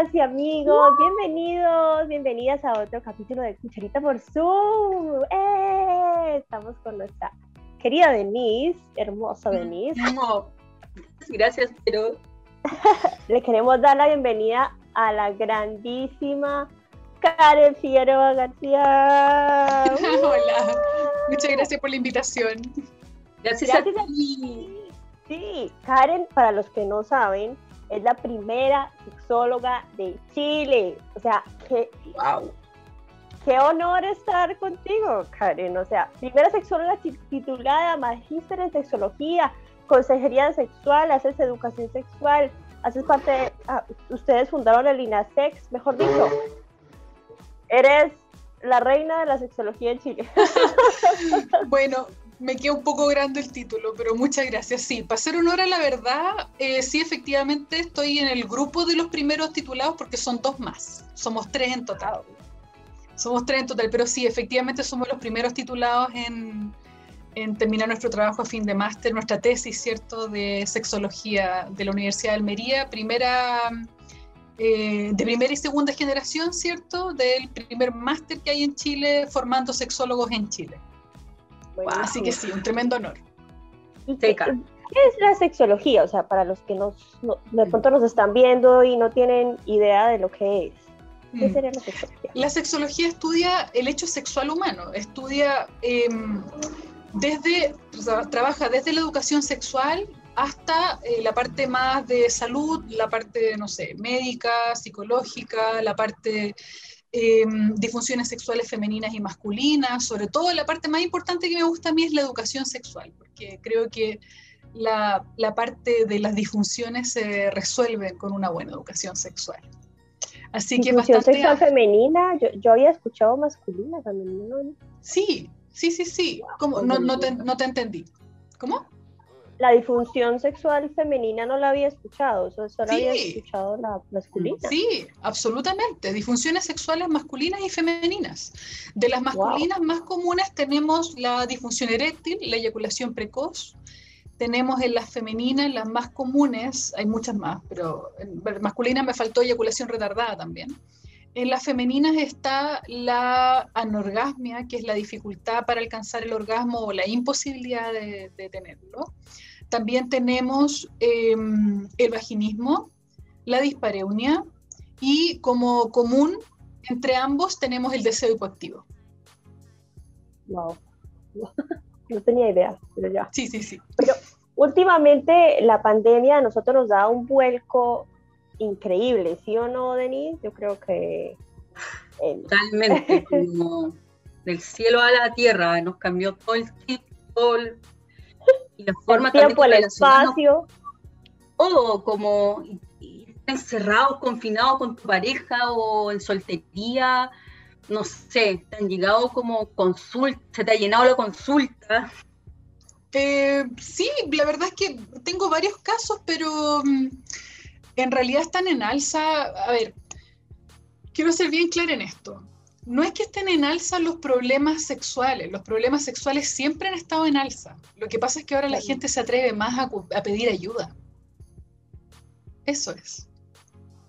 amigas y amigos, bienvenidos, bienvenidas a otro capítulo de Cucharita por Zoom. ¡Eh! Estamos con nuestra querida Denise, hermosa mm, Denise. Gracias, pero... Le queremos dar la bienvenida a la grandísima Karen Figueroa García. Hola, muchas gracias por la invitación. Gracias, a ti. Sí, Karen, para los que no saben, es la primera sexóloga de Chile. O sea, qué, wow. qué honor estar contigo, Karen. O sea, primera sexóloga titulada, magíster en sexología, consejería sexual, haces educación sexual, haces parte de, ah, ustedes fundaron el INASEX, mejor dicho, eres la reina de la sexología en Chile. bueno, me queda un poco grande el título, pero muchas gracias. Sí, para hacer honor a la verdad, eh, sí, efectivamente estoy en el grupo de los primeros titulados porque son dos más. Somos tres en total. Somos tres en total, pero sí, efectivamente somos los primeros titulados en, terminar nuestro trabajo a fin de máster, nuestra tesis, ¿cierto?, de sexología de la Universidad de Almería, primera, eh, de primera y segunda generación, ¿cierto?, del primer máster que hay en Chile formando sexólogos en Chile. Así que sí, un tremendo honor. ¿Qué, es la sexología? O sea, para los que nos, de pronto nos están viendo y no tienen idea de lo que es. ¿Qué mm. sería la sexología? La sexología estudia el hecho sexual humano, estudia em, desde, trabaja desde la educación sexual hasta eh, la parte más de salud, la parte, no sé, médica, psicológica, la parte eh, disfunciones sexuales femeninas y masculinas, sobre todo la parte más importante que me gusta a mí es la educación sexual, porque creo que la, la parte de las disfunciones se resuelve con una buena educación sexual. Así que bastante... sexual femenina, yo, yo, había escuchado masculina también, ¿no? Sí, sí, sí, sí. ¿Cómo? No, no, te, no te entendí. ¿Cómo? La disfunción sexual femenina no la había escuchado, solo había escuchado la masculina. Sí, absolutamente. Disfunciones sexuales masculinas y femeninas. De las masculinas más comunes tenemos la disfunción eréctil, la eyaculación precoz. Tenemos en las femeninas las más comunes, hay muchas más, pero en masculinas me faltó eyaculación retardada también. En las femeninas está la anorgasmia, que es la dificultad para alcanzar el orgasmo o la imposibilidad de, de tenerlo. También tenemos em, el vaginismo, la dispareunia y como común entre ambos tenemos el deseo hipoactivo. Wow. No tenía idea, pero ya. Sí, sí, sí. Pero últimamente la pandemia a nosotros nos da un vuelco increíble, ¿sí o no, Denise? Yo creo que... Totalmente, como del cielo a la tierra, nos cambió todo el chip, todo el y la forma el tiempo, el espacio. O como encerrado, confinado con tu pareja o en soltería, no sé, te han llegado como consulta, se te ha llenado la consulta. Eh, sí, la verdad es que tengo varios casos, pero mm, en realidad están en alza. A ver, quiero ser bien clara en esto. No es que estén en alza los problemas sexuales, los problemas sexuales siempre han estado en alza. Lo que pasa es que ahora la gente se atreve más a, pedir ayuda. Eso es.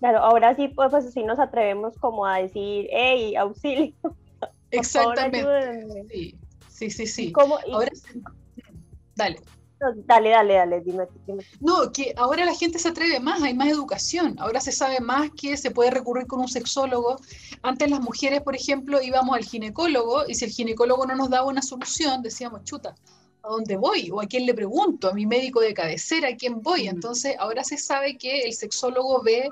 Claro, ahora sí, pues, pues sí nos atrevemos como a decir, hey, auxilio. Exactamente. sí, sí, sí, sí. ahora, dale. Dale, dale, dale, dime, No, que ahora la gente se atreve más, hay más educación, ahora se sabe más que se puede recurrir con un sexólogo. Antes las mujeres, por ejemplo, íbamos al ginecólogo y si el ginecólogo no nos daba una solución, decíamos, chuta, ¿a dónde voy? ¿O a quién le pregunto? ¿A mi médico de cabecera? ¿A quién voy? Entonces, ahora se sabe que el sexólogo ve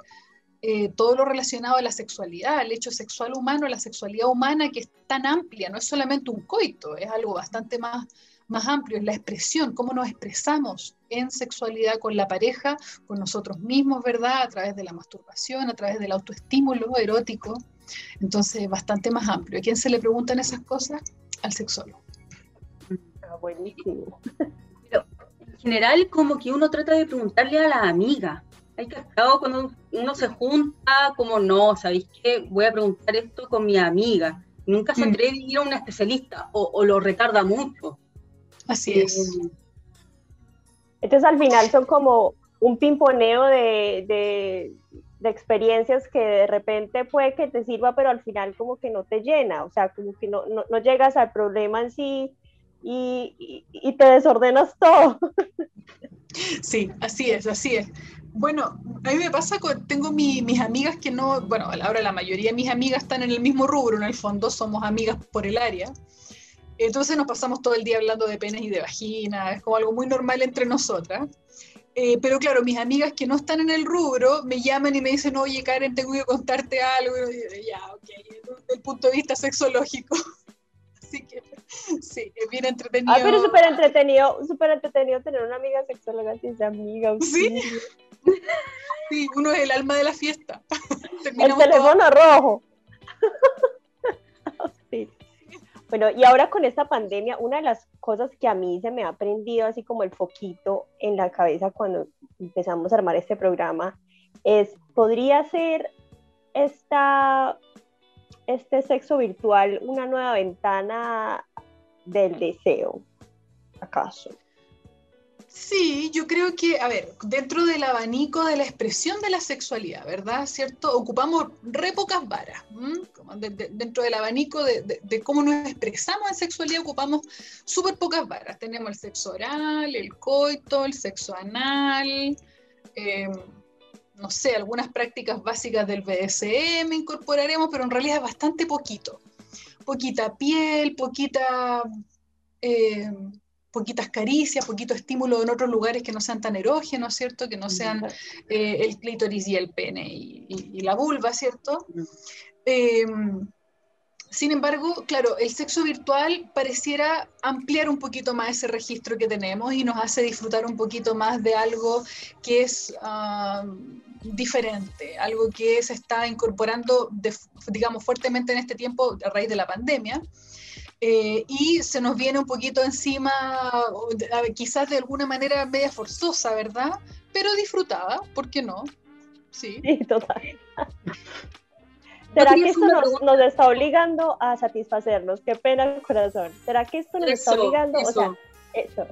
eh, todo lo relacionado a la sexualidad, el hecho sexual humano, la sexualidad humana que es tan amplia, no es solamente un coito, es algo bastante más más amplio, es la expresión, cómo nos expresamos en sexualidad con la pareja, con nosotros mismos, ¿verdad? A través de la masturbación, a través del autoestímulo erótico. Entonces, bastante más amplio. ¿A quién se le preguntan esas cosas? Al sexólogo. Ah, buenísimo. Pero en general, como que uno trata de preguntarle a la amiga. Hay que cuando uno se junta, como no, ¿sabéis qué? Voy a preguntar esto con mi amiga. Nunca se mm. atreve a ir a un especialista o, o lo retarda mucho. Así es. Entonces al final son como un pimponeo de, experiencias que de repente puede que te sirva, pero al final como que no te llena, o sea, como que no, llegas al problema en sí y, te desordenas todo. Sí, así es, así es. Bueno, a mí me pasa, con, tengo mis amigas que no, bueno, ahora la mayoría de mis amigas están en el mismo rubro, en el fondo somos amigas por el área, entonces nos pasamos todo el día hablando de penes y de vagina, es como algo muy normal entre nosotras. Eh, pero claro, mis amigas que no están en el rubro me llaman y me dicen, oye Karen, tengo que contarte algo. Y ya, ok, desde el punto de vista sexológico. Así que sí, es bien entretenido. Ah, pero súper entretenido, súper entretenido tener una amiga sexóloga si es amiga. Sí. sí, uno es el alma de la fiesta. el teléfono rojo. Bueno, y ahora con esta pandemia, una de las cosas que a mí se me ha prendido así como el foquito en la cabeza cuando empezamos a armar este programa es, ¿podría ser esta, este sexo virtual una nueva ventana del deseo? ¿Acaso? Sí, yo creo que, a ver, dentro del abanico de la expresión de la sexualidad, ¿verdad? ¿Cierto? Ocupamos re pocas varas. dentro del abanico de, cómo nos expresamos en sexualidad, ocupamos súper pocas varas. Tenemos el sexo oral, el coito, el sexo anal, em, no sé, algunas prácticas básicas del BDSM incorporaremos, pero en realidad es bastante poquito. Poquita piel, poquita... Em, poquitas caricias, poquito estímulo en otros lugares que no sean tan erógenos, ¿cierto? Que no sean eh, el clítoris y el pene y, la vulva, ¿cierto? Em, sin embargo, claro, el sexo virtual pareciera ampliar un poquito más ese registro que tenemos y nos hace disfrutar un poquito más de algo que es ah, diferente, algo que se está incorporando, digamos, fuertemente en este tiempo a raíz de la pandemia. Eh, y se nos viene un poquito encima, quizás de alguna manera media forzosa, ¿verdad? Pero disfrutada, ¿por qué no? Sí, total. ¿Será que esto nos, está obligando a satisfacernos? Qué pena el corazón. ¿Será que esto nos está obligando, o sea, eso,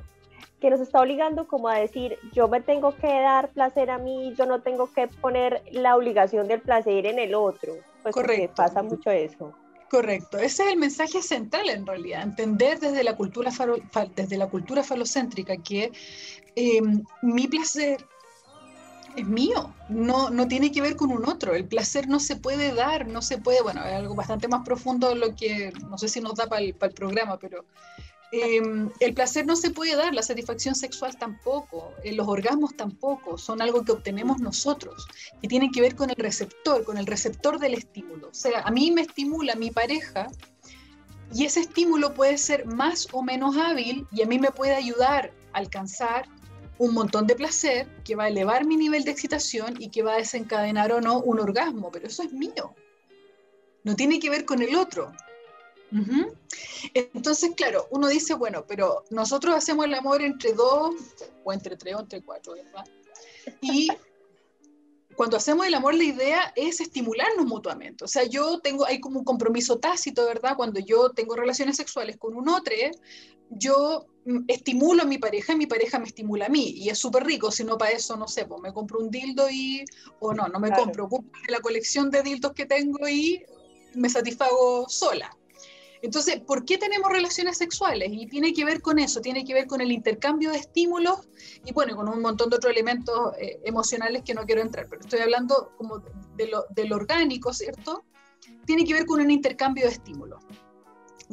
que nos está obligando como a decir, yo me tengo que dar placer a mí, yo no tengo que poner la obligación del placer en el otro? Pues Correcto. pasa mucho eso. Correcto, ese es el mensaje central en realidad, entender desde la cultura, desde la cultura falocéntrica que em, mi placer es mío, no, no tiene que ver con un otro, el placer no se puede dar, no se puede, bueno, es algo bastante más profundo lo que no sé si nos da para el, el programa, pero Em, el placer no se puede dar, la satisfacción sexual tampoco, eh, los orgasmos tampoco, son algo que obtenemos nosotros, y tienen que ver con el receptor, con el receptor del estímulo. O sea, a mí me estimula mi pareja y ese estímulo puede ser más o menos hábil y a mí me puede ayudar a alcanzar un montón de placer que va a elevar mi nivel de excitación y que va a desencadenar o no un orgasmo, pero eso es mío. No tiene que ver con el otro. Entonces, claro, uno dice, bueno, pero nosotros hacemos el amor entre dos, o entre tres, o entre cuatro, ¿verdad? Y cuando hacemos el amor, la idea es estimularnos mutuamente. O sea, yo tengo, hay como un compromiso tácito, ¿verdad? Cuando yo tengo relaciones sexuales con un otro, yo estimulo a mi pareja y mi pareja me estimula a mí. Y es súper rico, si no para eso, no sé, pues me compro un dildo y, o no, no me compro, ocupo la colección de dildos que tengo y me satisfago sola. Entonces, ¿por qué tenemos relaciones sexuales? Y tiene que ver con eso, tiene que ver con el intercambio de estímulos y bueno, con un montón de otros elementos eh, emocionales que no quiero entrar, pero estoy hablando como de lo, orgánico, ¿cierto? Tiene que ver con un intercambio de estímulos.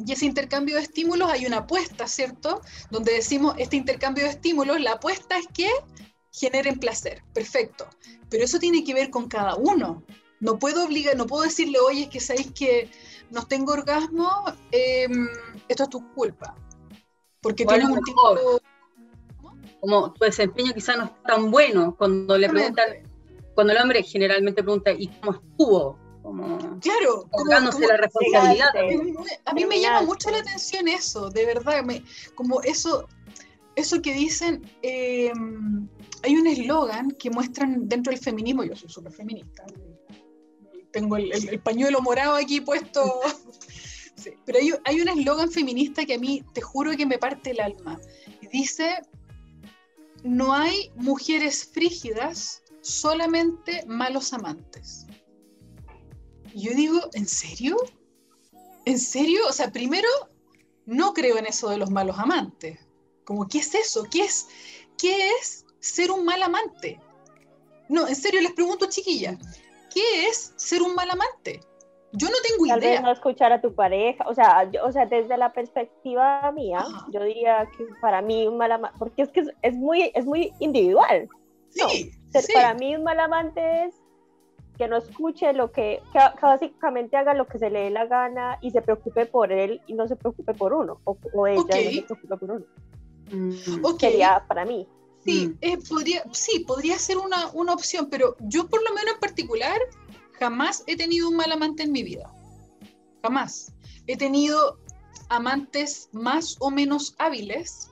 Y ese intercambio de estímulos hay una apuesta, ¿cierto? Donde decimos, este intercambio de estímulos, la apuesta es que generen placer, perfecto. Pero eso tiene que ver con cada uno. No puedo obligar, no puedo decirle, oye, es que sabéis que no tengo orgasmo, em, esto es tu culpa. Porque tienes un tipo... Como tu desempeño quizás no es tan bueno cuando le preguntan, cuando el hombre generalmente pregunta, ¿y cómo estuvo? Como, claro, colgándose la responsabilidad. A mí me llama mucho la atención eso, de verdad, me, como eso, eso que dicen, em, hay un eslogan que muestran dentro del feminismo, yo soy súper feminista, tengo el, pañuelo morado aquí puesto. pero hay, un eslogan feminista que a mí te juro que me parte el alma. Dice, no hay mujeres frígidas, solamente malos amantes. Y yo digo, ¿en serio? ¿En serio? O sea, primero, no creo en eso de los malos amantes. Como, ¿qué es eso? ¿Qué es, qué es ser un mal amante? No, en serio, les pregunto, chiquilla, ¿qué es ser un mal amante? Yo no tengo Tal idea. Vez no escuchar a tu pareja, o sea, o sea, desde la perspectiva mía, yo diría que para mí un mal amante, porque es que es, muy, es muy individual. Sí, Para mí un mal amante es que no escuche lo que, que, básicamente haga lo que se le dé la gana y se preocupe por él y no se preocupe por uno, o, ella no se preocupe por uno. Mm. Sería para mí. Sí, mm. eh, podría, sí, podría ser una, una, opción, pero yo por lo menos en particular jamás he tenido un mal amante en mi vida. Jamás. He tenido amantes más o menos hábiles,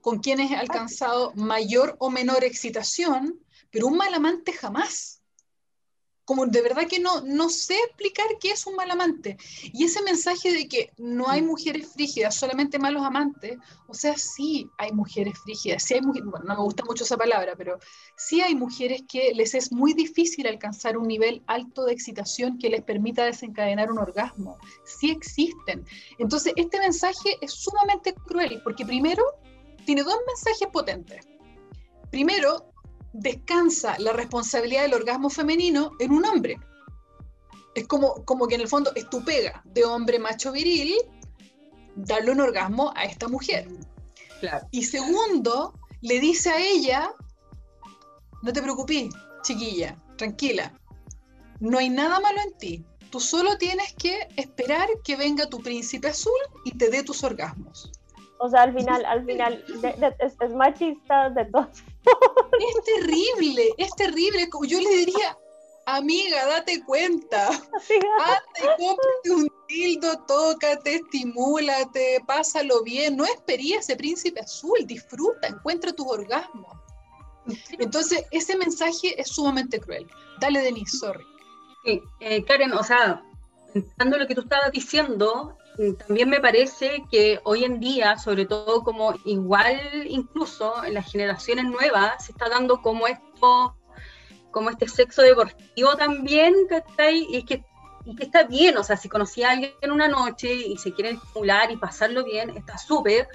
con quienes he alcanzado mayor o menor excitación, pero un mal amante jamás como de verdad que no, no sé explicar qué es un mal amante. Y ese mensaje de que no hay mm. mujeres frígidas, solamente malos amantes, o sea, sí hay mujeres frígidas, sí hay mujeres, bueno, no me gusta mucho esa palabra, pero sí hay mujeres que les es muy difícil alcanzar un nivel alto de excitación que les permita desencadenar un orgasmo. Sí existen. Entonces, este mensaje es sumamente cruel, porque primero tiene dos mensajes potentes. Primero, descansa la responsabilidad del orgasmo femenino en un hombre. Es como, como que en el fondo es tu pega de hombre macho viril darle un orgasmo a esta mujer. Y segundo, le dice a ella, no te preocupes, chiquilla, tranquila, no hay nada malo en ti. Tú solo tienes que esperar que venga tu príncipe azul y te dé tus orgasmos. O sea, al final, al final, es, machista de todos. Es terrible, es terrible. Yo le diría, amiga, date cuenta. Hazte, cómprate un tildo, tócate, estimúlate, pásalo bien. No espería ese príncipe azul, disfruta, encuentra tus orgasmos. Entonces, ese mensaje es sumamente cruel. Dale, Denise, sorry. Sí, eh, Karen, o sea, pensando lo que tú estabas diciendo, también me parece que hoy en día, sobre todo como igual incluso en las generaciones nuevas, se está dando como esto, como este sexo deportivo también, ¿cachai? Y es que, y que está bien, o sea, si conocí a alguien en una noche y se quiere estimular y pasarlo bien, está súper.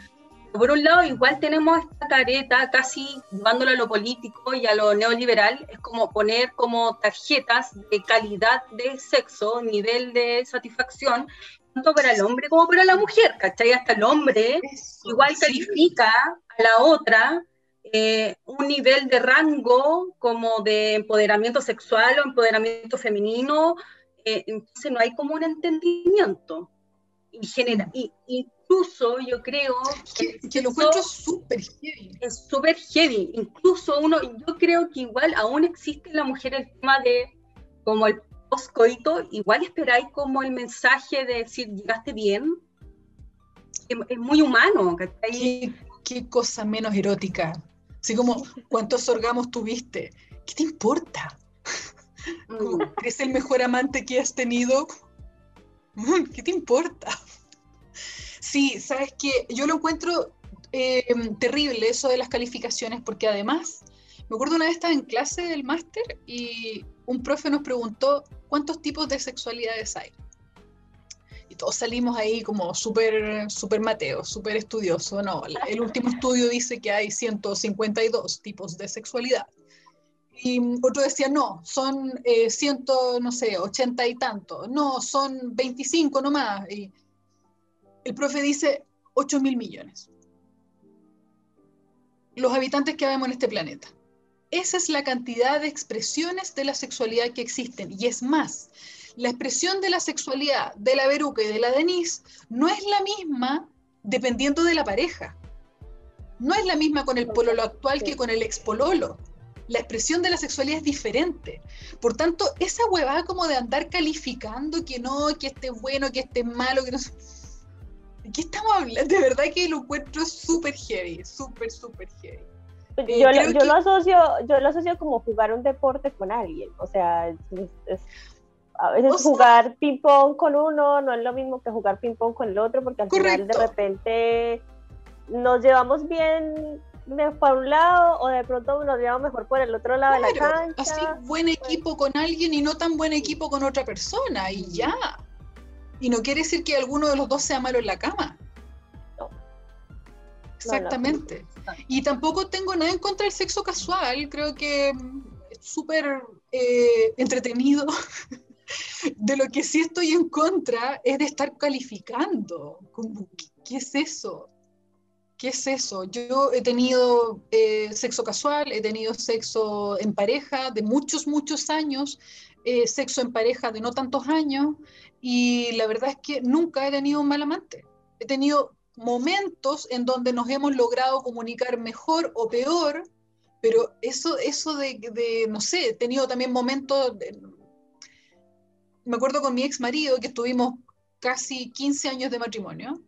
Por un lado, igual tenemos esta careta casi llevándolo a lo político y a lo neoliberal, es como poner como tarjetas de calidad de sexo, nivel de satisfacción, tanto para el hombre como para la mujer, ¿cachai? Hasta el hombre igual califica a la otra eh, un nivel de rango como de empoderamiento sexual o empoderamiento femenino, eh, entonces no hay como un entendimiento. Y genera, y, incluso yo creo que, que lo encuentro súper heavy. Es súper heavy. Incluso uno, yo creo que igual aún existe en la mujer el tema de como el poscoito, igual esperáis como el mensaje de decir, llegaste bien. Es, muy humano. ¿Qué, qué cosa menos erótica. Así como, ¿cuántos orgamos tuviste? ¿Qué te importa? Mm. es el mejor amante que has tenido. ¿Qué te importa? Sí, sabes que yo lo encuentro eh, terrible eso de las calificaciones, porque además, me acuerdo una vez estaba en clase del máster y un profe nos preguntó cuántos tipos de sexualidades hay. Y todos salimos ahí como súper super Mateo, súper estudioso. No, el último estudio dice que hay 152 tipos de sexualidad. Y otro decía, no, son eh, ciento, no sé, ochenta y tanto. No, son 25 nomás. Y el profe dice 8 mil millones. Los habitantes que vemos en este planeta. Esa es la cantidad de expresiones de la sexualidad que existen. Y es más, la expresión de la sexualidad de la Beruca y de la Denise no es la misma dependiendo de la pareja. No es la misma con el pololo actual que con el expololo la expresión de la sexualidad es diferente. Por tanto, esa huevada como de andar calificando que no, que esté bueno, que esté malo, que no ¿De qué estamos hablando? De verdad que lo encuentro súper heavy, súper, súper heavy. Pues eh, yo, lo, yo lo, asocio, yo lo asocio como jugar un deporte con alguien. O sea, a veces jugar ping-pong con uno no es lo mismo que jugar ping-pong con el otro, porque al final de repente nos llevamos bien para un lado o de pronto nos llevamos mejor por el otro lado de la cancha. Así, buen pues equipo con alguien y no tan buen equipo con otra persona y ya. Y no quiere decir que alguno de los dos sea malo en la cama. No. Exactamente. Y tampoco tengo nada en contra del sexo casual, creo que es súper eh, entretenido. de lo que sí estoy en contra es de estar calificando. ¿Qué es eso? ¿Qué es eso? Yo he tenido eh, sexo casual, he tenido sexo en pareja de muchos, muchos años, eh, sexo en pareja de no tantos años, y la verdad es que nunca he tenido un mal amante. He tenido momentos en donde nos hemos logrado comunicar mejor o peor, pero eso, eso de, no sé, he tenido también momentos, me acuerdo con mi ex marido que estuvimos casi 15 años de matrimonio,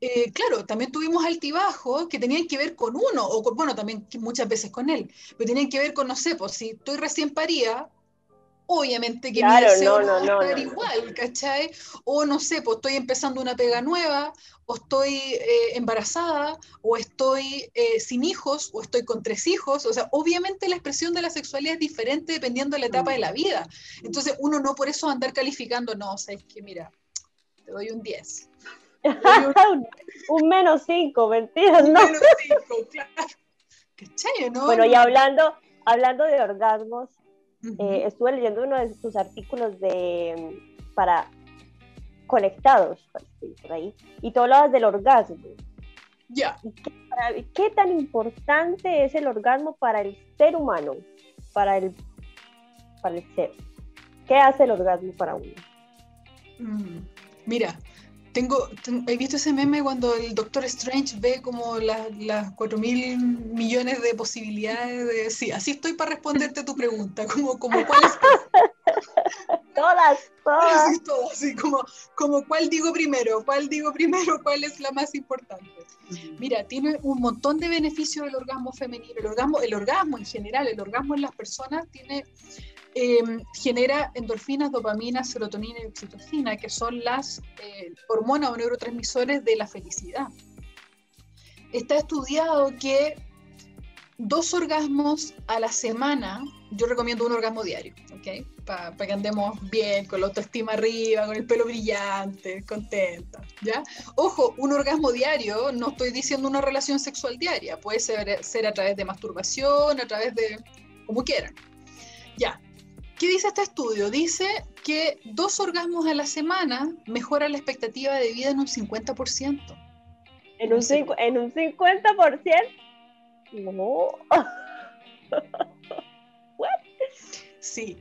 eh, claro, también tuvimos altibajos que tenían que ver con uno, o bueno, también muchas veces con él, pero tenían que ver con, no sé, pues si estoy recién paría, obviamente que mi deseo no, no, estar igual, ¿cachai? O no sé, pues estoy empezando una pega nueva, o estoy eh, embarazada, o estoy eh, sin hijos, o estoy con tres hijos, o sea, obviamente la expresión de la sexualidad es diferente dependiendo de la etapa de la vida. Entonces, uno no por eso andar calificando, no, o sea, es que mira, te doy un 10 un menos cinco, mentiras, ¿no? Menos cinco, claro. ¿no? Bueno, y hablando, hablando de orgasmos, eh, estuve leyendo uno de sus artículos de para conectados por ahí, y tú hablabas del orgasmo. Ya. ¿Qué, tan importante es el orgasmo para el ser humano? Para el, para el ser. ¿Qué hace el orgasmo para uno? Mm, mira, tengo, he visto ese meme cuando el Doctor Strange ve como las, las 4 mil millones de posibilidades de... Sí, así estoy para responderte tu pregunta, como, como cuál es... todas, todas. Sí, todas, sí, como, como cuál digo primero, cuál digo primero, cuál es la más importante. Mira, tiene un montón de beneficios el orgasmo femenino, el orgasmo, el orgasmo en general, el orgasmo en las personas tiene Em, genera endorfinas, dopamina, serotonina y oxitocina, que son las eh, hormonas o neurotransmisores de la felicidad. Está estudiado que dos orgasmos a la semana, yo recomiendo un orgasmo diario, ¿ok? Para que andemos bien, con la autoestima arriba, con el pelo brillante, contenta, ¿ya? Ojo, un orgasmo diario, no estoy diciendo una relación sexual diaria, puede ser, ser a través de masturbación, a través de, como quieran. ¿Qué dice este estudio? Dice que dos orgasmos a la semana mejoran la expectativa de vida en un 50%. ¿En un, ¿en un 50%? No. sí.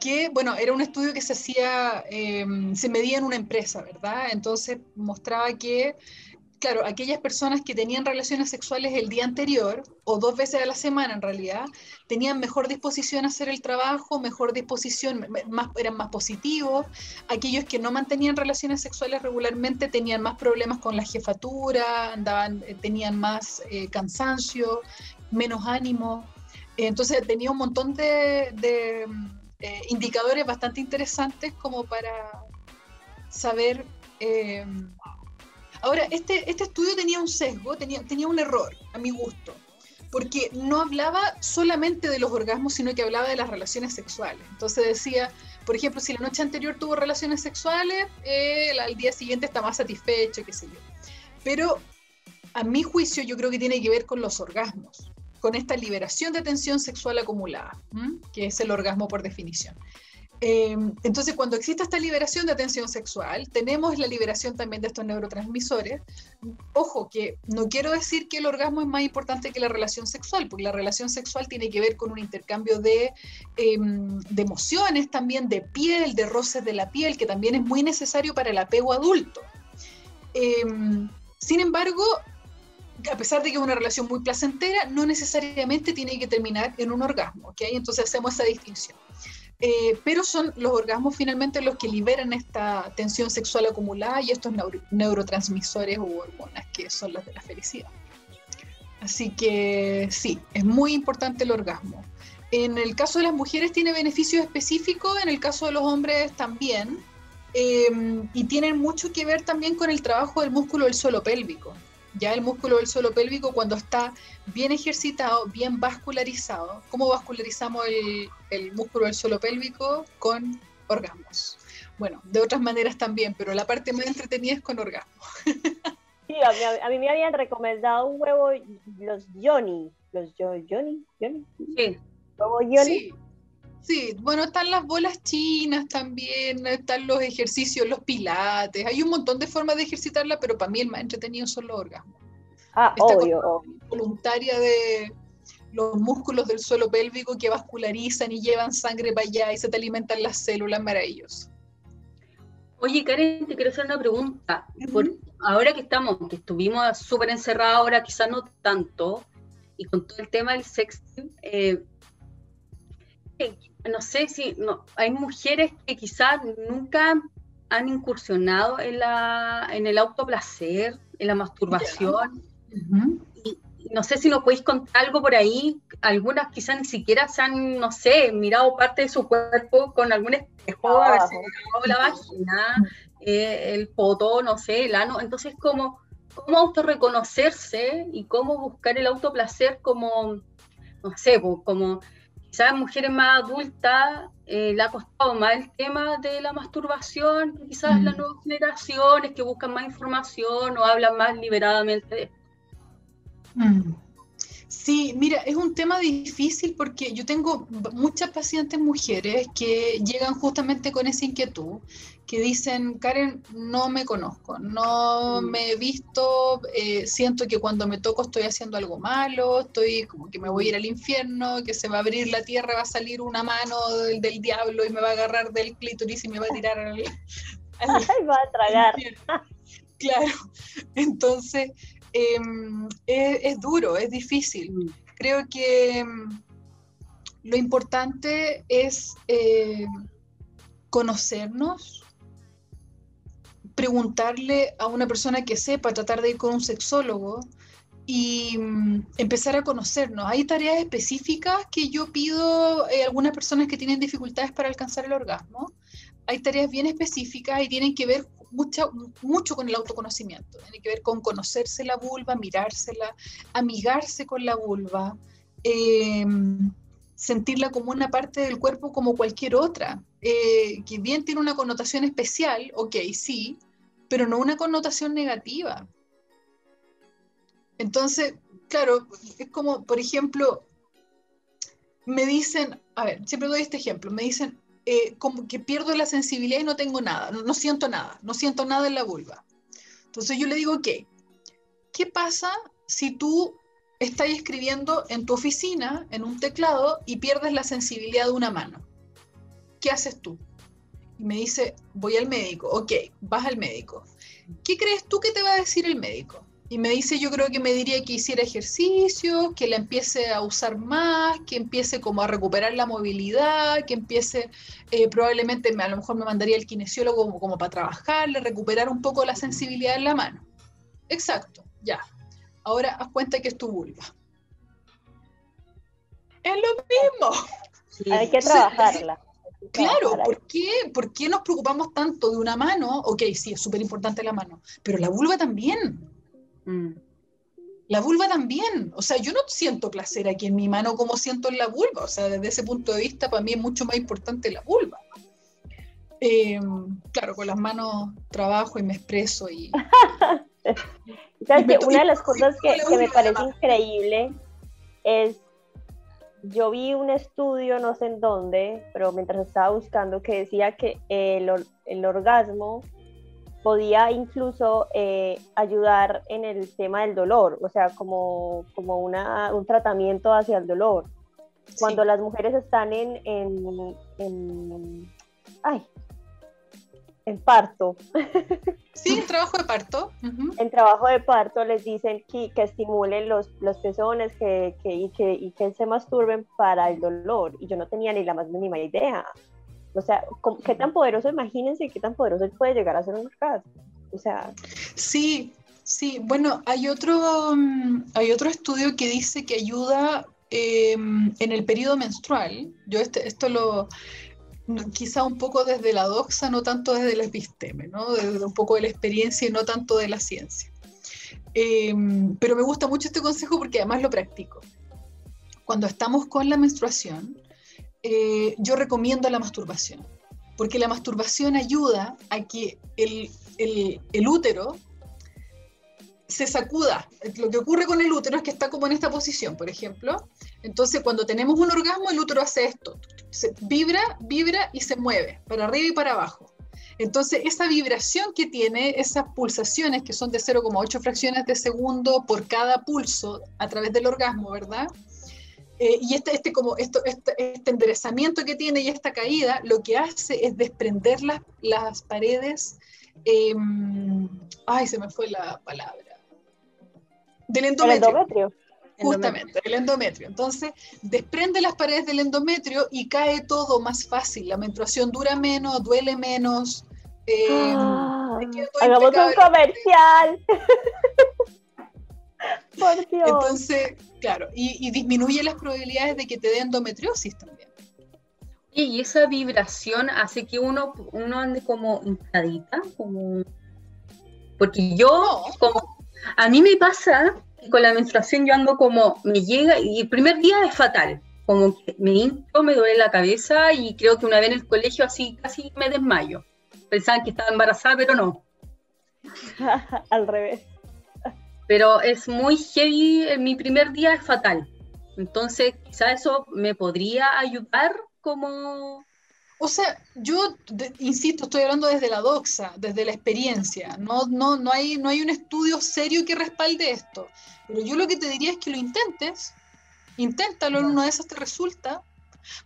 Que, bueno, era un estudio que se hacía, em, se medía en una empresa, ¿verdad? Entonces mostraba que claro, aquellas personas que tenían relaciones sexuales el día anterior, o dos veces a la semana en realidad, tenían mejor disposición a hacer el trabajo, mejor disposición, más, eran más positivos. Aquellos que no mantenían relaciones sexuales regularmente tenían más problemas con la jefatura, andaban, eh, tenían más eh, cansancio, menos ánimo. Entonces tenía un montón de, eh, indicadores bastante interesantes como para saber... ahora, este, este estudio tenía un sesgo, tenía, tenía un error, a mi gusto, porque no hablaba solamente de los orgasmos, sino que hablaba de las relaciones sexuales. Entonces decía, por ejemplo, si la noche anterior tuvo relaciones sexuales, eh, al día siguiente está más satisfecho, qué sé yo. Pero a mi juicio yo creo que tiene que ver con los orgasmos con esta liberación de tensión sexual acumulada, que es el orgasmo por definición. Em, entonces, cuando existe esta liberación de tensión sexual, tenemos la liberación también de estos neurotransmisores. Ojo, que no quiero decir que el orgasmo es más importante que la relación sexual, porque la relación sexual tiene que ver con un intercambio de, em, emociones, también de piel, de roces de la piel, que también es muy necesario para el apego adulto. Em, sin embargo, a pesar de que es una relación muy placentera, no necesariamente tiene que terminar en un orgasmo. Entonces hacemos esa distinción. Eh, pero son los orgasmos finalmente los que liberan esta tensión sexual acumulada y estos neurotransmisores u hormonas que son las de la felicidad. Así que sí, es muy importante el orgasmo. En el caso de las mujeres tiene beneficios específicos, en el caso de los hombres también, eh, y tienen mucho que ver también con el trabajo del músculo del suelo pélvico ya el músculo del suelo pélvico cuando está bien ejercitado, bien vascularizado. ¿Cómo vascularizamos el, músculo del suelo pélvico? Con orgasmos. Bueno, de otras maneras también, pero la parte más entretenida es con orgasmos. Sí, a mí, me habían recomendado un huevo, los Johnny, los Johnny, Johnny. Sí. Huevo Johnny. Sí. Sí, bueno, están las bolas chinas también, están los ejercicios, los pilates, hay un montón de formas de ejercitarla, pero para mí el más entretenido son los orgasmos. Ah, obvio, Voluntaria de los músculos del suelo pélvico que vascularizan y llevan sangre para allá y se te alimentan las células, maravilloso. Oye, Karen, te quiero hacer una pregunta. ahora que estamos, que estuvimos súper encerrados, ahora quizás no tanto, y con todo el tema del sexting, eh, no sé si no, hay mujeres que quizás nunca han incursionado en, la, en el autoplacer, en la masturbación. y, no sé si nos podéis contar algo por ahí. Algunas quizás ni siquiera se han, no sé, mirado parte de su cuerpo con algún espejo, a ver si la vagina, eh, el poto, no sé, el ano. Entonces, ¿cómo, cómo autorreconocerse y cómo buscar el autoplacer como, no sé, como quizás mujeres más adultas eh, le ha costado más el tema de la masturbación, quizás las mm. nuevas generaciones que buscan más información o hablan más liberadamente de esto. Mm. Sí, mira, es un tema difícil porque yo tengo muchas pacientes mujeres que llegan justamente con esa inquietud, que dicen, Karen, no me conozco, no mm. me he visto, eh, siento que cuando me toco estoy haciendo algo malo, estoy como que me voy a ir al infierno, que se va a abrir la tierra, va a salir una mano del, diablo y me va a agarrar del clítoris y me va a tirar al... va a tragar. Claro, entonces Em, es, duro, es difícil. Mm. Creo que em, lo importante es eh, conocernos, preguntarle a una persona que sepa, tratar de ir con un sexólogo y mm, empezar a conocernos. Hay tareas específicas que yo pido a eh, algunas personas que tienen dificultades para alcanzar el orgasmo. Hay tareas bien específicas y tienen que ver mucho, mucho con el autoconocimiento. Tiene que ver con conocerse la vulva, mirársela, amigarse con la vulva, em, sentirla como una parte del cuerpo como cualquier otra, eh, que bien tiene una connotación especial, ok, sí, pero no una connotación negativa. Entonces, claro, es como, por ejemplo, me dicen, a ver, siempre doy este ejemplo, me dicen, eh, como que pierdo la sensibilidad y no tengo nada, no, siento nada, no siento nada en la vulva. Entonces yo le digo, ok, ¿qué pasa si tú estás escribiendo en tu oficina, en un teclado, y pierdes la sensibilidad de una mano? ¿Qué haces tú? Y me dice, voy al médico, ok, vas al médico. ¿Qué crees tú que te va a decir el médico? Y me dice, yo creo que me diría que hiciera ejercicio, que la empiece a usar más, que empiece como a recuperar la movilidad, que empiece, eh, probablemente a lo mejor me mandaría el kinesiólogo como, como para trabajarle, recuperar un poco la sensibilidad en la mano. Exacto, ya. Ahora haz cuenta que es tu vulva. Es lo mismo. Hay que trabajarla. Claro, ¿por qué, ¿por qué nos preocupamos tanto de una mano? Ok, sí, es súper importante la mano, pero la vulva también. Mm. La vulva también. O sea, yo no siento placer aquí en mi mano como siento en la vulva. O sea, desde ese punto de vista, para mí es mucho más importante la vulva. Eh, claro, con las manos trabajo y me expreso y... una de las cosas que, me parece increíble es, yo vi un estudio, no sé en dónde, pero mientras estaba buscando, que decía que el, el orgasmo podía incluso eh, ayudar en el tema del dolor, o sea, como, como una, un tratamiento hacia el dolor. Cuando las mujeres están en, en, en, ay, en parto. Sí, en trabajo de parto. En trabajo de parto les dicen que, que estimulen los, los pezones que, que, y, que, y que se masturben para el dolor. Y yo no tenía ni la más mínima idea. O sea, ¿qué tan poderoso, imagínense qué tan poderoso puede llegar a ser un orgasmo? O sea... Sí, sí, bueno, hay otro, mm, hay otro estudio que dice que ayuda em, en el periodo menstrual. Yo este, esto lo, quizá un poco desde la doxa, no tanto desde el episteme, ¿no? desde un poco de la experiencia y no tanto de la ciencia. Em, pero me gusta mucho este consejo porque además lo practico. Cuando estamos con la menstruación, eh, yo recomiendo la masturbación, porque la masturbación ayuda a que el, el, útero se sacuda. Lo que ocurre con el útero es que está como en esta posición, por ejemplo. Entonces, cuando tenemos un orgasmo, el útero hace esto. Se vibra, vibra y se mueve para arriba y para abajo. Entonces, esa vibración que tiene, esas pulsaciones que son de 0,8 fracciones de segundo por cada pulso a través del orgasmo, ¿verdad? Eh, y este, este, como esto, este, este, enderezamiento que tiene y esta caída, lo que hace es desprender las, las paredes, em, ay, se me fue la palabra, del endometrio. ¿El endometrio? Justamente, el endometrio. Entonces, desprende las paredes del endometrio y cae todo más fácil. La menstruación dura menos, duele menos. Em, ah, hagamos un comercial. Entonces, claro, y, disminuye las probabilidades de que te dé endometriosis también. Y esa vibración hace que uno, uno ande como hinchadita, como... Porque yo, como, a mí me pasa que con la menstruación yo ando como, me llega, y el primer día es fatal, como que me hincho, me duele la cabeza y creo que una vez en el colegio así casi me desmayo. Pensaban que estaba embarazada, pero no. Al revés pero es muy heavy, mi primer día es fatal. Entonces, quizá eso me podría ayudar como... O sea, yo insisto, estoy hablando desde la doxa, desde la experiencia. No, no, no, hay, no hay un estudio serio que respalde esto. Pero yo lo que te diría es que lo intentes, inténtalo, en una de esas te resulta,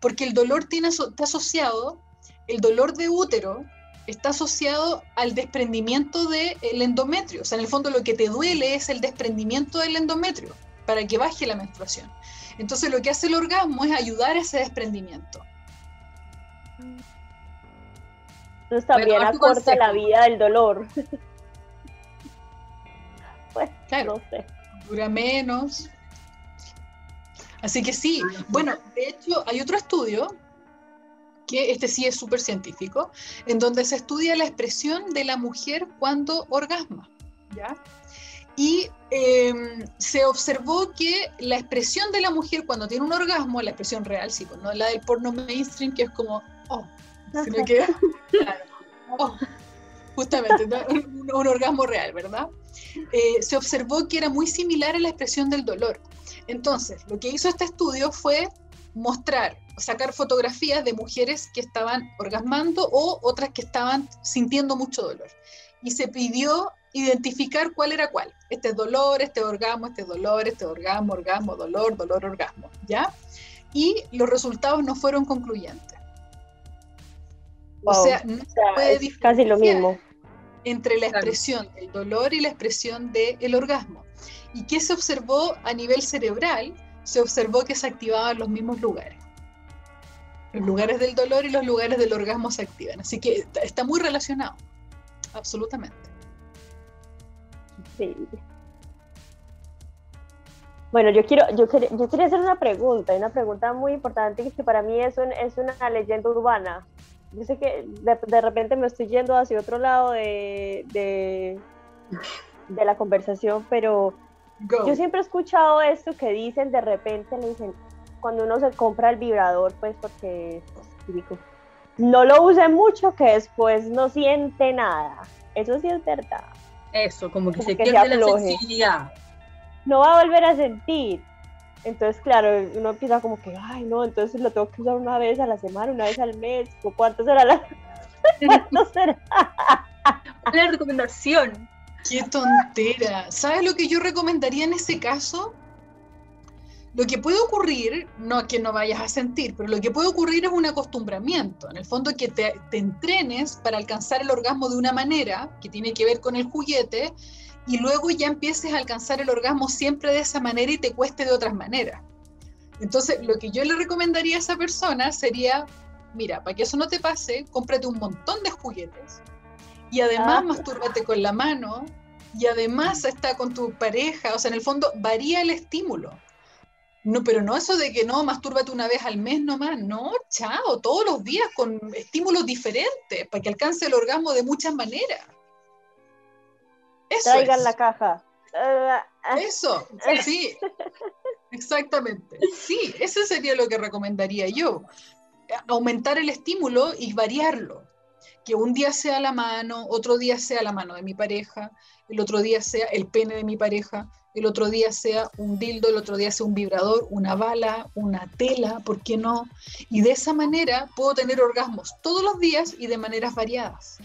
porque el dolor tiene, está asociado, el dolor de útero está asociado al desprendimiento del endometrio. O sea, en el fondo lo que te duele es el desprendimiento del endometrio para que baje la menstruación. Entonces lo que hace el orgasmo es ayudar a ese desprendimiento. Entonces también acorta la vida del dolor. pues, claro, no sé. Dura menos. Así que sí, bueno, de hecho hay otro estudio que este sí es súper científico, en donde se estudia la expresión de la mujer cuando orgasma. ¿ya? Y em, se observó que la expresión de la mujer cuando tiene un orgasmo, la expresión real, sí, pues, no la del porno mainstream, que es como, oh, sino que, claro, oh, justamente, un, orgasmo real, ¿verdad? Eh, se observó que era muy similar a la expresión del dolor. Entonces, lo que hizo este estudio fue mostrar sacar fotografías de mujeres que estaban orgasmando o otras que estaban sintiendo mucho dolor. Y se pidió identificar cuál era cuál. Este es dolor, este orgasmo, este dolor, este orgasmo, orgasmo, dolor, dolor, orgasmo, ¿ya? Y los resultados no fueron concluyentes. O sea, no es casi lo mismo. Entre la expresión del dolor y la expresión del orgasmo. ¿Y qué se observó a nivel cerebral? Se observó que se activaban los mismos lugares. Los lugares del dolor y los lugares del orgasmo se activan. Así que está muy relacionado, absolutamente. Sí. Bueno, yo quiero, yo yo quería hacer una pregunta, una pregunta muy importante que para mí es, es una leyenda urbana. Yo sé que de, repente me estoy yendo hacia otro lado de, de, la conversación, pero yo siempre he escuchado esto que dicen, de repente le dicen, cuando uno se compra el vibrador, pues porque no lo use mucho que después no siente nada. Eso sí es verdad. Eso, como que se pierde la sensibilidad. No va a volver a sentir. Entonces, claro, uno empieza como que, ay, no, entonces lo tengo que usar una vez a la semana, una vez al mes, ¿cuánto será la... ¿Cuánto será? La recomendación. Qué tontera. ¿Sabes lo que yo recomendaría en ese caso? Lo que puede ocurrir, no que no vayas a sentir, pero lo que puede ocurrir es un acostumbramiento. En el fondo, que te, te entrenes para alcanzar el orgasmo de una manera que tiene que ver con el juguete y luego ya empieces a alcanzar el orgasmo siempre de esa manera y te cueste de otras maneras. Entonces, lo que yo le recomendaría a esa persona sería, mira, para que eso no te pase, cómprate un montón de juguetes y además ah. mastúrbate con la mano y además está con tu pareja, o sea, en el fondo varía el estímulo. No, pero no eso de que no, mastúrbate una vez al mes nomás, no, chao, todos los días con estímulos diferentes para que alcance el orgasmo de muchas maneras. Eso Traigan la caja. Eso, sí, exactamente. Sí, eso sería lo que recomendaría yo. Aumentar el estímulo y variarlo. Que un día sea la mano, otro día sea la mano de mi pareja, el otro día sea el pene de mi pareja, el otro día sea un dildo, el otro día sea un vibrador, una bala, una tela, ¿por qué no? Y de esa manera puedo tener orgasmos todos los días y de maneras variadas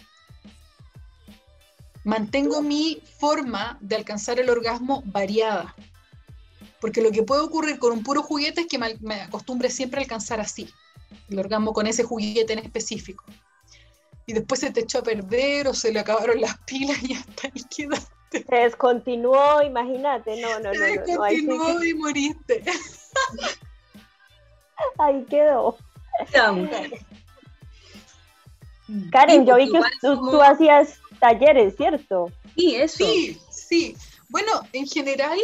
mantengo mi forma de alcanzar el orgasmo variada. Porque lo que puede ocurrir con un puro juguete es que me, acostumbre siempre a alcanzar así, el orgasmo con ese juguete en específico. Y después se te echó a perder o se le acabaron las pilas y hasta ahí quedaste. Se descontinuó, imagínate, no, no, no. Se descontinuó y moriste. Ahí quedó. Karen, yo vi que tú hacías talleres, ¿cierto? Sí, eso. Sí, sí. Bueno, en general,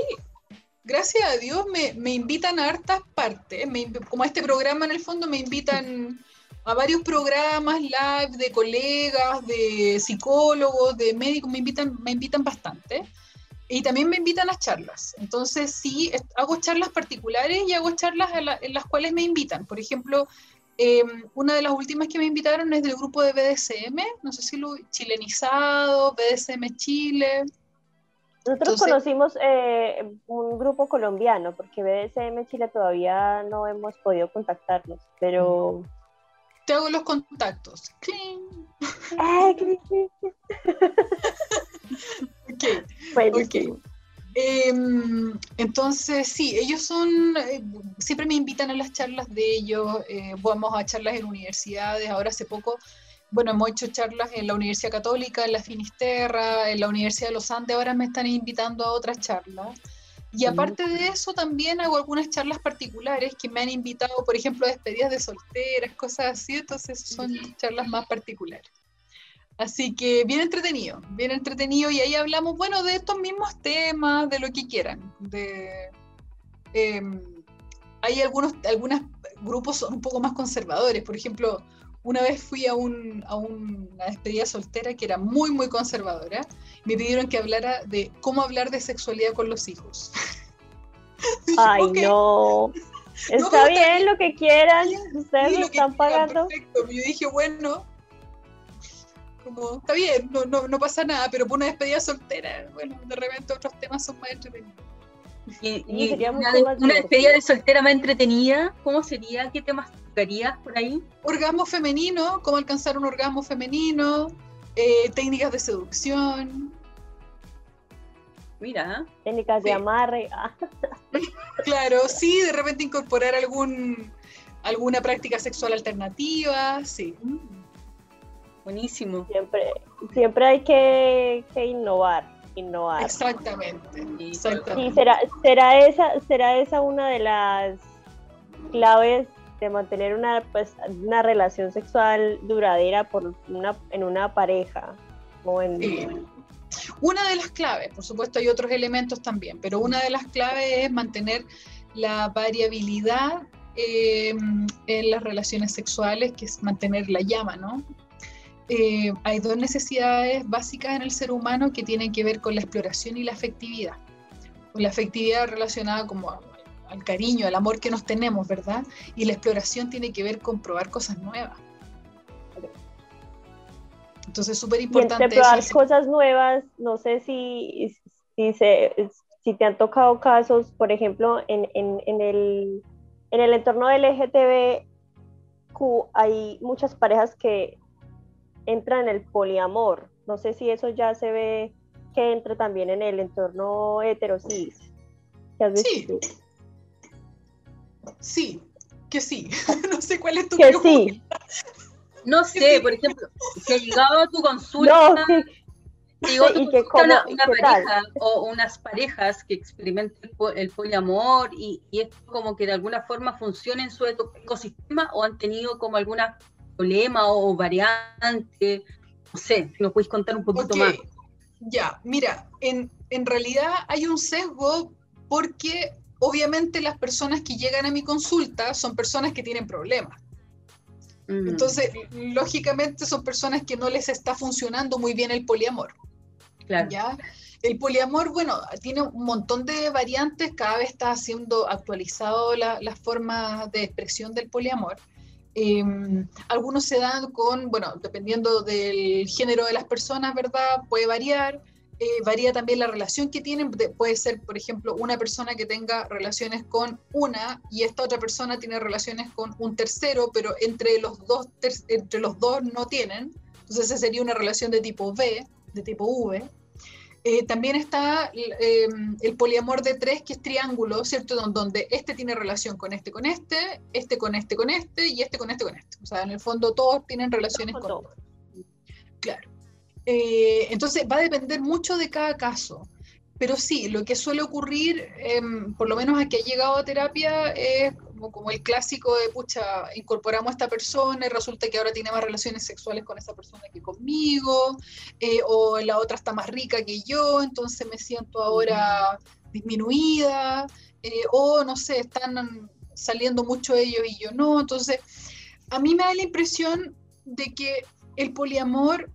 gracias a Dios me, invitan a hartas partes. como a este programa en el fondo me invitan a varios programas live de colegas, de psicólogos, de médicos, me invitan, me invitan bastante. Y también me invitan a charlas. Entonces sí, hago charlas particulares y hago charlas en las cuales me invitan. Por ejemplo, Em, una de las últimas que me invitaron es del grupo de BDSM, no sé si lo chilenizado, BDSM Chile. Nosotros conocimos eh, un grupo colombiano, porque BDSM Chile todavía no hemos podido contactarnos, pero... Te hago los contactos. ok. okay. Em, entonces, sí, ellos son, eh, siempre me invitan a las charlas de ellos, eh, vamos a charlas en universidades, ahora hace poco, bueno, hemos hecho charlas en la Universidad Católica, en la Finisterra, en la Universidad de los Andes, ahora me están invitando a otras charlas. Y aparte de eso, también hago algunas charlas particulares que me han invitado, por ejemplo, a despedidas de solteras, cosas así, entonces son charlas más particulares. Así que bien entretenido, bien entretenido y ahí hablamos, bueno, de estos mismos temas, de lo que quieran. De, em, hay algunos, algunos grupos son un poco más conservadores, por ejemplo, una vez fui a, un, a una despedida soltera que era muy, muy conservadora. Me pidieron que hablara de cómo hablar de sexualidad con los hijos. Ay, no. Está bien lo que quieran, ustedes lo, están pagando. Perfecto. Yo dije, bueno, como, está bien, no, no, no pasa nada, pero por una despedida soltera, bueno, de repente otros temas son más entretenidos. Y, una, despedida de soltera más entretenida, ¿cómo sería? ¿Qué temas tocarías por ahí? Orgasmo femenino, cómo alcanzar un orgasmo femenino, eh, técnicas de seducción. Mira. Técnicas de amarre. claro, sí, de repente incorporar algún alguna práctica sexual alternativa, sí. Buenísimo. Siempre, siempre hay que, innovar, innovar. Exactamente. Sí, será, será, esa, será esa una de las claves de mantener una, pues, una relación sexual duradera por una, en una pareja. Una de las claves, por supuesto hay otros elementos también, pero una de las claves es mantener la variabilidad eh, en las relaciones sexuales, que es mantener la llama, ¿no? Eh, hay dos necesidades básicas en el ser humano que tienen que ver con la exploración y la afectividad. Con la afectividad relacionada como al cariño, al amor que nos tenemos, ¿verdad? Y la exploración tiene que ver con probar cosas nuevas. Entonces es súper importante. probar cosas nuevas, no sé si, si, si te han tocado casos, por ejemplo, en, en, en, el, en el entorno del LGTBQ hay muchas parejas que entra en el poliamor. No sé si eso ya se ve que entra también en el entorno heterosis. Sí. Sí, que sí. no sé cuál es tu que sí. No sé, por ejemplo, que ha llegado a tu consulta. No, sí. Digo, y que una, pareja o unas parejas que experimentan el, poliamor y, y esto como que de alguna forma funciona en su ecosistema o han tenido como alguna problema o variante? No sé, si nos podéis contar un poquito más. Ya, mira, en, en realidad hay un sesgo porque obviamente las personas que llegan a mi consulta son personas que tienen problemas. Mm. Entonces, lógicamente son personas que no les está funcionando muy bien el poliamor. Claro. ¿ya? El poliamor, bueno, tiene un montón de variantes, cada vez está siendo actualizado la, la forma de expresión del poliamor. Em, algunos se dan con, bueno, dependiendo del género de las personas, ¿verdad? Puede variar. Eh, varía también la relación que tienen. Puede ser, por ejemplo, una persona que tenga relaciones con una y esta otra persona tiene relaciones con un tercero, pero entre los dos, entre los dos no tienen. Entonces, esa sería una relación de tipo B, de tipo V. Eh, también está em, el poliamor de tres, que es triángulo, ¿cierto? Donde este tiene relación con este con este, este con este con este y este con este con este. O sea, en el fondo todos tienen relaciones con todos. Claro. Eh, entonces va a depender mucho de cada caso. Pero sí, lo que suele ocurrir, em, por lo menos a que ha llegado a terapia, es como, el clásico de, pucha, incorporamos a esta persona y resulta que ahora tiene más relaciones sexuales con esa persona que conmigo, eh, o la otra está más rica que yo, entonces me siento ahora disminuida, eh, o no sé, están saliendo mucho ellos y yo no. Entonces, a mí me da la impresión de que el poliamor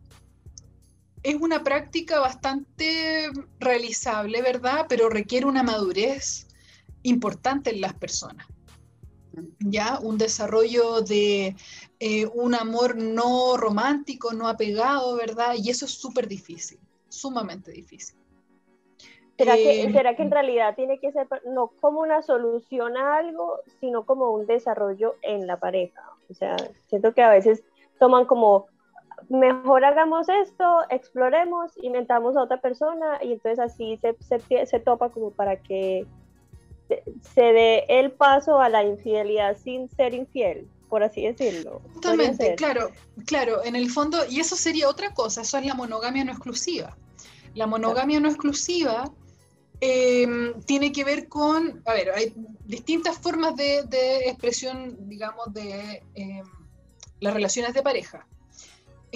es una práctica bastante realizable, ¿verdad? Pero requiere una madurez importante en las personas. ¿Ya? Un desarrollo de eh, un amor no romántico, no apegado, ¿verdad? Y eso es súper difícil, sumamente difícil. ¿Será, que, eh, ¿Será que en realidad tiene que ser no como una solución a algo, sino como un desarrollo en la pareja? O sea, siento que a veces toman como mejor hagamos esto, exploremos, inventamos a otra persona y entonces así se, se, se topa como para que se, dé el paso a la infidelidad sin ser infiel, por así decirlo. Totalmente, claro, claro, en el fondo, y eso sería otra cosa, eso es la monogamia no exclusiva. La monogamia no exclusiva em, tiene que ver con, a ver, hay distintas formas de, expresión, digamos, de em, las relaciones de pareja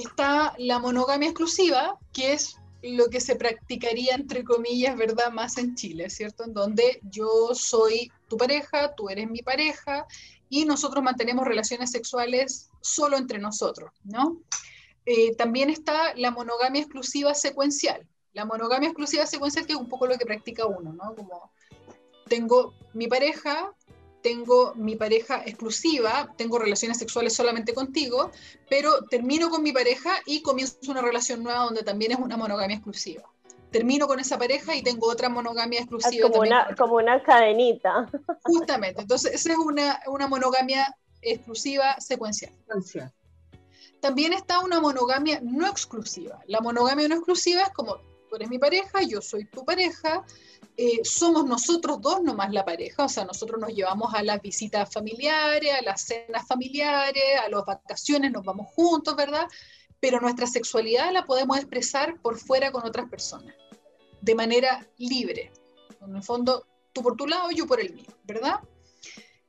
está la monogamia exclusiva, que es lo que se practicaría, entre comillas, ¿verdad?, más en Chile, ¿cierto? En donde yo soy tu pareja, tú eres mi pareja, y nosotros mantenemos relaciones sexuales solo entre nosotros, ¿no? Eh, también está la monogamia exclusiva secuencial. La monogamia exclusiva secuencial, que es un poco lo que practica uno, ¿no? Como tengo mi pareja, tengo mi pareja exclusiva, tengo relaciones sexuales solamente contigo, pero termino con mi pareja y comienzo una relación nueva donde también es una monogamia exclusiva. Termino con esa pareja y tengo otra monogamia exclusiva. Como, una, como una cadenita. Justamente, entonces esa es una, una monogamia exclusiva secuencial. También está una monogamia no exclusiva. La monogamia no exclusiva es como tú eres mi pareja, yo soy tu pareja, eh, somos nosotros dos nomás la pareja, o sea, nosotros nos llevamos a las visitas familiares, a las cenas familiares, a las vacaciones, nos vamos juntos, ¿verdad? Pero nuestra sexualidad la podemos expresar por fuera con otras personas, de manera libre. En el fondo, tú por tu lado, yo por el mío, ¿verdad?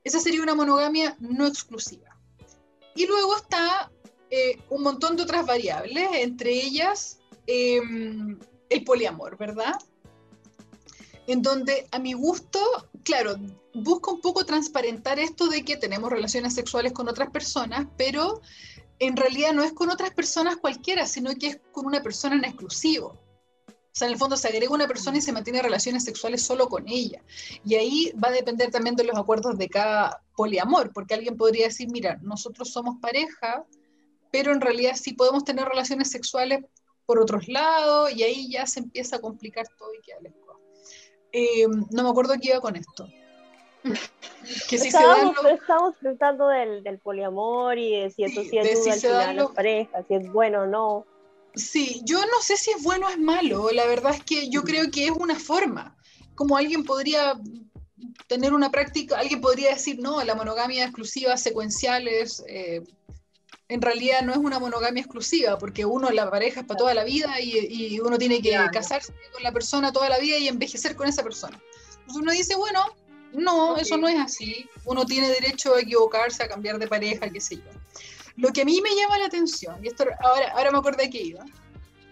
Esa sería una monogamia no exclusiva. Y luego está eh, un montón de otras variables, entre ellas em, el poliamor, ¿verdad? En donde a mi gusto, claro, busca un poco transparentar esto de que tenemos relaciones sexuales con otras personas, pero en realidad no es con otras personas cualquiera, sino que es con una persona en exclusivo. O sea, en el fondo se agrega una persona y se mantiene relaciones sexuales solo con ella. Y ahí va a depender también de los acuerdos de cada poliamor, porque alguien podría decir, mira, nosotros somos pareja, pero en realidad sí podemos tener relaciones sexuales por otros lados, y ahí ya se empieza a complicar todo y queda lejos. Eh, no me acuerdo qué iba con esto. que si estábamos, se estamos tratando del, del, poliamor y de si eso sí, ayuda si a las parejas, si es bueno o no. Sí, yo no sé si es bueno o es malo, la verdad es que yo creo que es una forma, como alguien podría tener una práctica, alguien podría decir, no, la monogamia exclusiva secuencial es, eh, en realidad no es una monogamia exclusiva, porque uno, la pareja es para toda la vida y, y uno tiene que casarse con la persona toda la vida y envejecer con esa persona. Entonces uno dice, bueno, no, eso no es así. Uno tiene derecho a equivocarse, a cambiar de pareja, qué sé yo. Lo que a mí me llama la atención, y esto ahora, ahora me acordé que iba,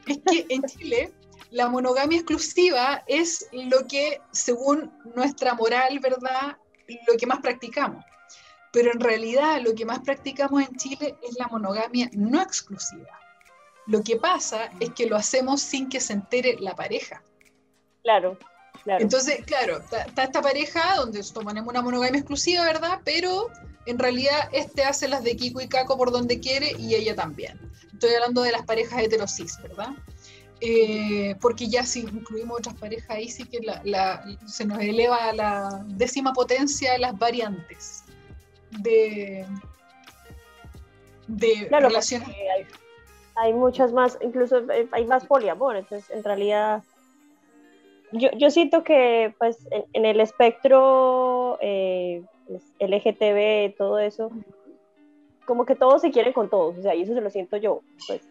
es que en Chile la monogamia exclusiva es lo que, según nuestra moral, ¿verdad?, lo que más practicamos. Pero en realidad lo que más practicamos en Chile es la monogamia no exclusiva. Lo que pasa es que lo hacemos sin que se entere la pareja. Claro. Entonces, claro, está esta pareja donde tomamos una monogamia exclusiva, ¿verdad? Pero en realidad este hace las de Kiko y Caco por donde quiere y ella también. Estoy hablando de las parejas heterosis, ¿verdad? Eh, porque ya si incluimos otras parejas ahí sí que se nos eleva a la décima potencia las variantes de, de relaciones. Hay, hay, muchas más, incluso hay más poliamor, entonces en realidad yo, yo siento que pues en, el espectro eh, pues, LGTB, todo eso, como que todos se quieren con todos, o sea, y eso se lo siento yo, pues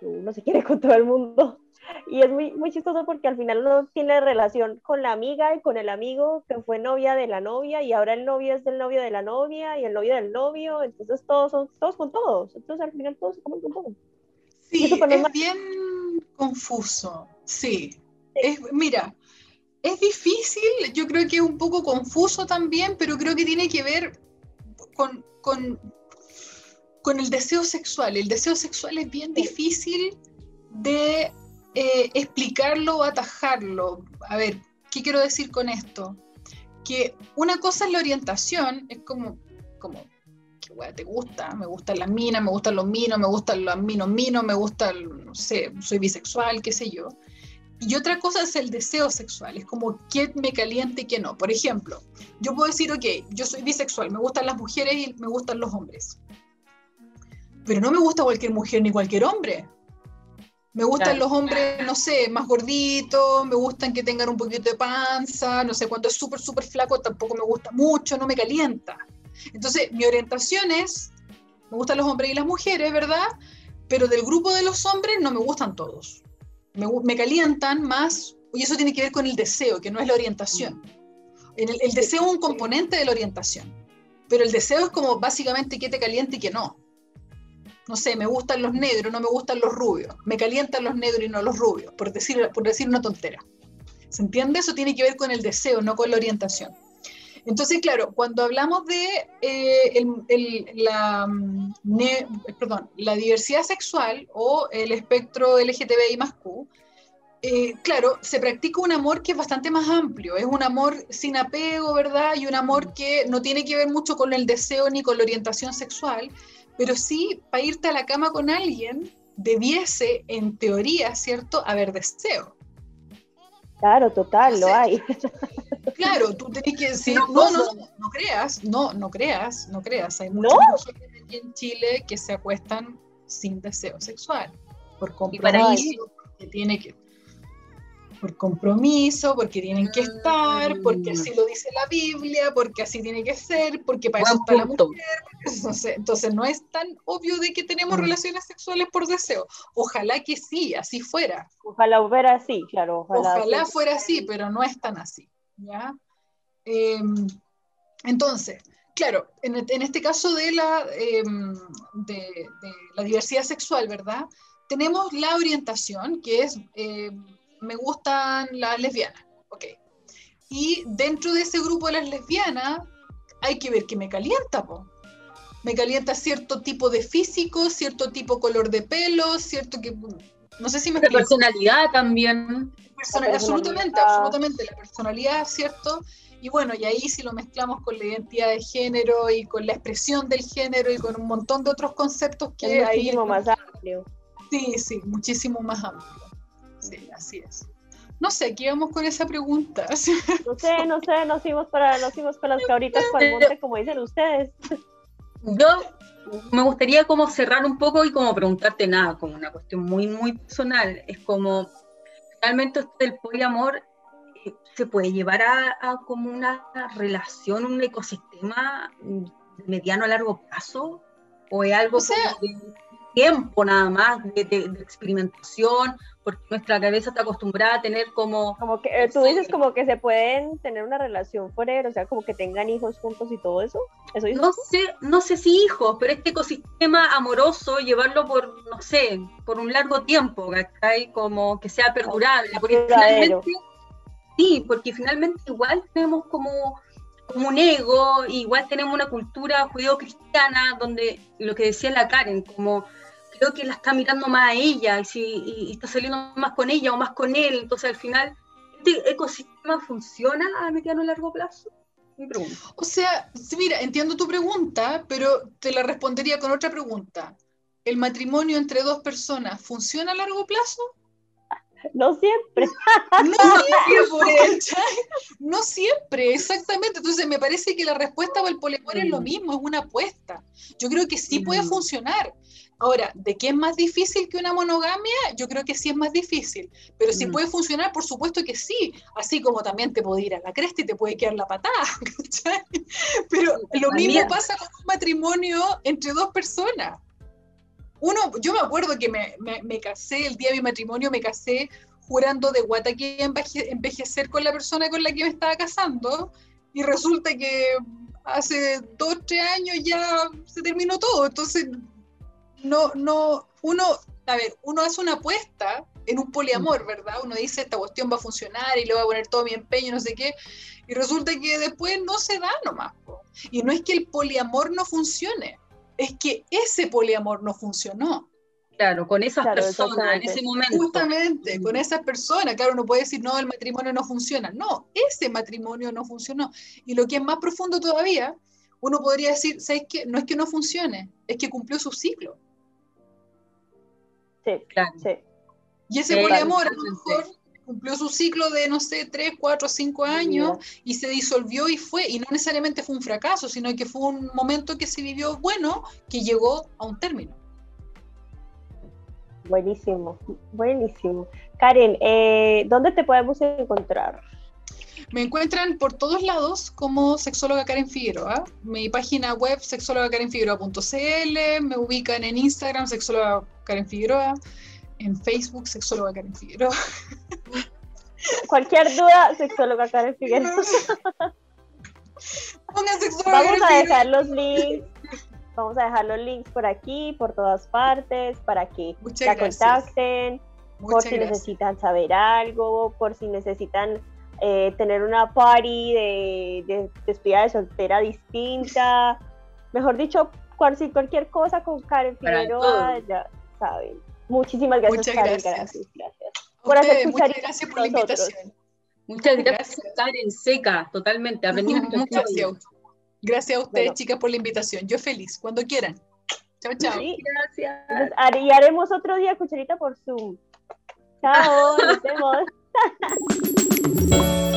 uno se quiere con todo el mundo. Y es muy, muy chistoso porque al final uno tiene relación con la amiga y con el amigo que fue novia de la novia y ahora el novio es del novio de la novia y el novio del novio, entonces todos son todos con todos, entonces al final todos se comen con todos. Sí, es bien confuso, sí, mira, es difícil, yo creo que es un poco confuso también, pero creo que tiene que ver con, con, el deseo sexual. El deseo sexual es bien difícil de eh, explicarlo o atajarlo. A ver, ¿qué quiero decir con esto? Que una cosa es la orientación, es como, como que te gusta, me gustan las minas, me gustan los minos, me gustan los minos minos, me gusta, no sé, soy bisexual, qué sé yo. Y otra cosa es el deseo sexual, es como qué me caliente y qué no. Por ejemplo, yo puedo decir, ok, yo soy bisexual, me gustan las mujeres y me gustan los hombres. Pero no me gusta cualquier mujer ni cualquier hombre. Me gustan los hombres, no sé, más gorditos, me gustan que tengan un poquito de panza, no sé, cuando es súper, súper flaco tampoco me gusta mucho, no me calienta. Entonces, mi orientación es, me gustan los hombres y las mujeres, ¿verdad? Pero del grupo de los hombres no me gustan todos me, calientan más, y eso tiene que ver con el deseo, que no es la orientación. El, el deseo es un componente de la orientación, pero el deseo es como básicamente que te caliente y que no. No sé, me gustan los negros, no me gustan los rubios. Me calientan los negros y no los rubios, por decir, por decir una tontera. ¿Se entiende? Eso tiene que ver con el deseo, no con la orientación. Entonces, claro, cuando hablamos de eh, la, mm, la diversidad sexual o el espectro LGTBI más Q, eh, claro, se practica un amor que es bastante más amplio, es un amor sin apego, ¿verdad? Y un amor que no tiene que ver mucho con el deseo ni con la orientación sexual, pero sí, para irte a la cama con alguien, debiese, en teoría, ¿cierto?, haber deseo. Claro, total, lo hay. Claro, tú tenés que decir, no, no, no, no, creas, no, no creas, no creas. Hay muchas mujeres aquí en Chile que se acuestan sin deseo sexual, por compromiso, que tiene que, por compromiso, porque tienen que estar, porque así mm. lo dice la Biblia, porque así tiene que ser, porque para eso está la mujer. Entonces, no es tan obvio de que tenemos mm. relaciones sexuales por deseo. Ojalá que sí, así fuera. Ojalá fuera así, claro. Ojalá, fuera así, pero no es tan así. ¿ya? Em, entonces, claro, en, este caso de la, em, de, la diversidad sexual, ¿verdad? Tenemos la orientación, que es em, me gustan las lesbianas, ok. Y dentro de ese grupo de las lesbianas, hay que ver que me calienta, po. Me calienta cierto tipo de físico, cierto tipo de color de pelo, cierto que. No sé si me. La personalidad también. Absolutamente, absolutamente. La personalidad, ¿cierto? Y bueno, y ahí si lo mezclamos con la identidad de género y con la expresión del género y con un montón de otros conceptos que es muchísimo más amplio. Sí, sí, muchísimo más amplio. Sí, así es. No sé, aquí vamos con esa pregunta. No sé, no sé, nos fuimos, para, nos fuimos con las cabritas para el monte, como dicen ustedes. Yo me gustaría como cerrar un poco y como preguntarte nada, como una cuestión muy, muy personal. Es como, realmente el poliamor eh, se puede llevar a, como una relación, un ecosistema mediano a largo plazo, o es algo de tiempo nada más de, de, experimentación, porque nuestra cabeza está acostumbrada a tener como... Como que eh, tú dices como que se pueden tener una relación forever, o sea, como que tengan hijos juntos y todo eso. ¿Eso no sé, no sé si hijos, pero este ecosistema amoroso, llevarlo por, no sé, por un largo tiempo, ¿cachai? Como que sea perdurable, porque finalmente... Sí, porque finalmente igual tenemos como como un ego, igual tenemos una cultura judeo-cristiana donde lo que decía la Karen, como creo que la está mirando más a ella y, si, está saliendo más con ella o más con él. Entonces, al final, ¿este ecosistema funciona a mediano y largo plazo? Mi pregunta. O sea, mira, entiendo tu pregunta, pero te la respondería con otra pregunta. ¿El matrimonio entre dos personas funciona a largo plazo? No siempre. No siempre, no siempre, exactamente. Entonces me parece que la respuesta para el poliamor es lo mm. mismo, es una apuesta. Yo creo que sí puede mm. funcionar. Ahora, ¿de qué es más difícil que una monogamia? Yo creo que sí es más difícil, pero si mm. puede funcionar, por supuesto que sí, así como también te puede ir a la cresta y te puede quedar la patada, Pero lo mismo pasa con un matrimonio entre dos personas. Uno, yo me acuerdo que me, me, casé, el día de mi matrimonio me casé jurando de guata que envejecer con la persona con la que me estaba casando, y resulta que hace dos, tres años ya se terminó todo, entonces no, no, uno, a ver, uno hace una apuesta en un poliamor, mm. ¿verdad? Uno dice, esta cuestión va a funcionar y le voy a poner todo mi empeño, no sé qué, y resulta que después no se da nomás. Y no es que el poliamor no funcione, es que ese poliamor no funcionó. Claro, con esas personas en ese momento. Justamente, con esas personas. Claro, uno puede decir, no, el matrimonio no funciona. No, ese matrimonio no funcionó. Y lo que es más profundo todavía, uno podría decir, ¿sabes qué? No es que no funcione, es que cumplió su ciclo. Sí, claro. Sí. Y ese poliamor a lo mejor cumplió su ciclo de, no sé, tres, cuatro, cinco años y se disolvió y fue. Y no necesariamente fue un fracaso, sino que fue un momento que se vivió bueno, que llegó a un término. Buenísimo, buenísimo. Karen, eh, ¿dónde te podemos encontrar? Me encuentran por todos lados como sexóloga Karen Figueroa. Mi página web sexólogakarenfigueroa.cl, me ubican en Instagram sexóloga Karen Figueroa, en Facebook sexóloga Karen Figueroa. Cualquier duda, sexóloga Karen Figueroa. Vamos a dejar los links. Vamos a dejar los links por aquí, por todas partes, para que la contacten, por si necesitan saber algo, por si necesitan eh, tener una party de, de despedida de soltera distinta. Mejor dicho, cualquier cosa con Karen Figueroa, ya saben. Muchísimas gracias, muchas Karen. Gracias. gracias. Por hacer muchas gracias por la invitación. Muchas gracias, Karen Seca, totalmente. Aprendimos mucho. Gracias. gracias a ustedes, chicas, por la invitación. Yo feliz, cuando quieran. Chao, chao. gracias. y haremos otro día cucharita por Zoom. Chao, nos vemos.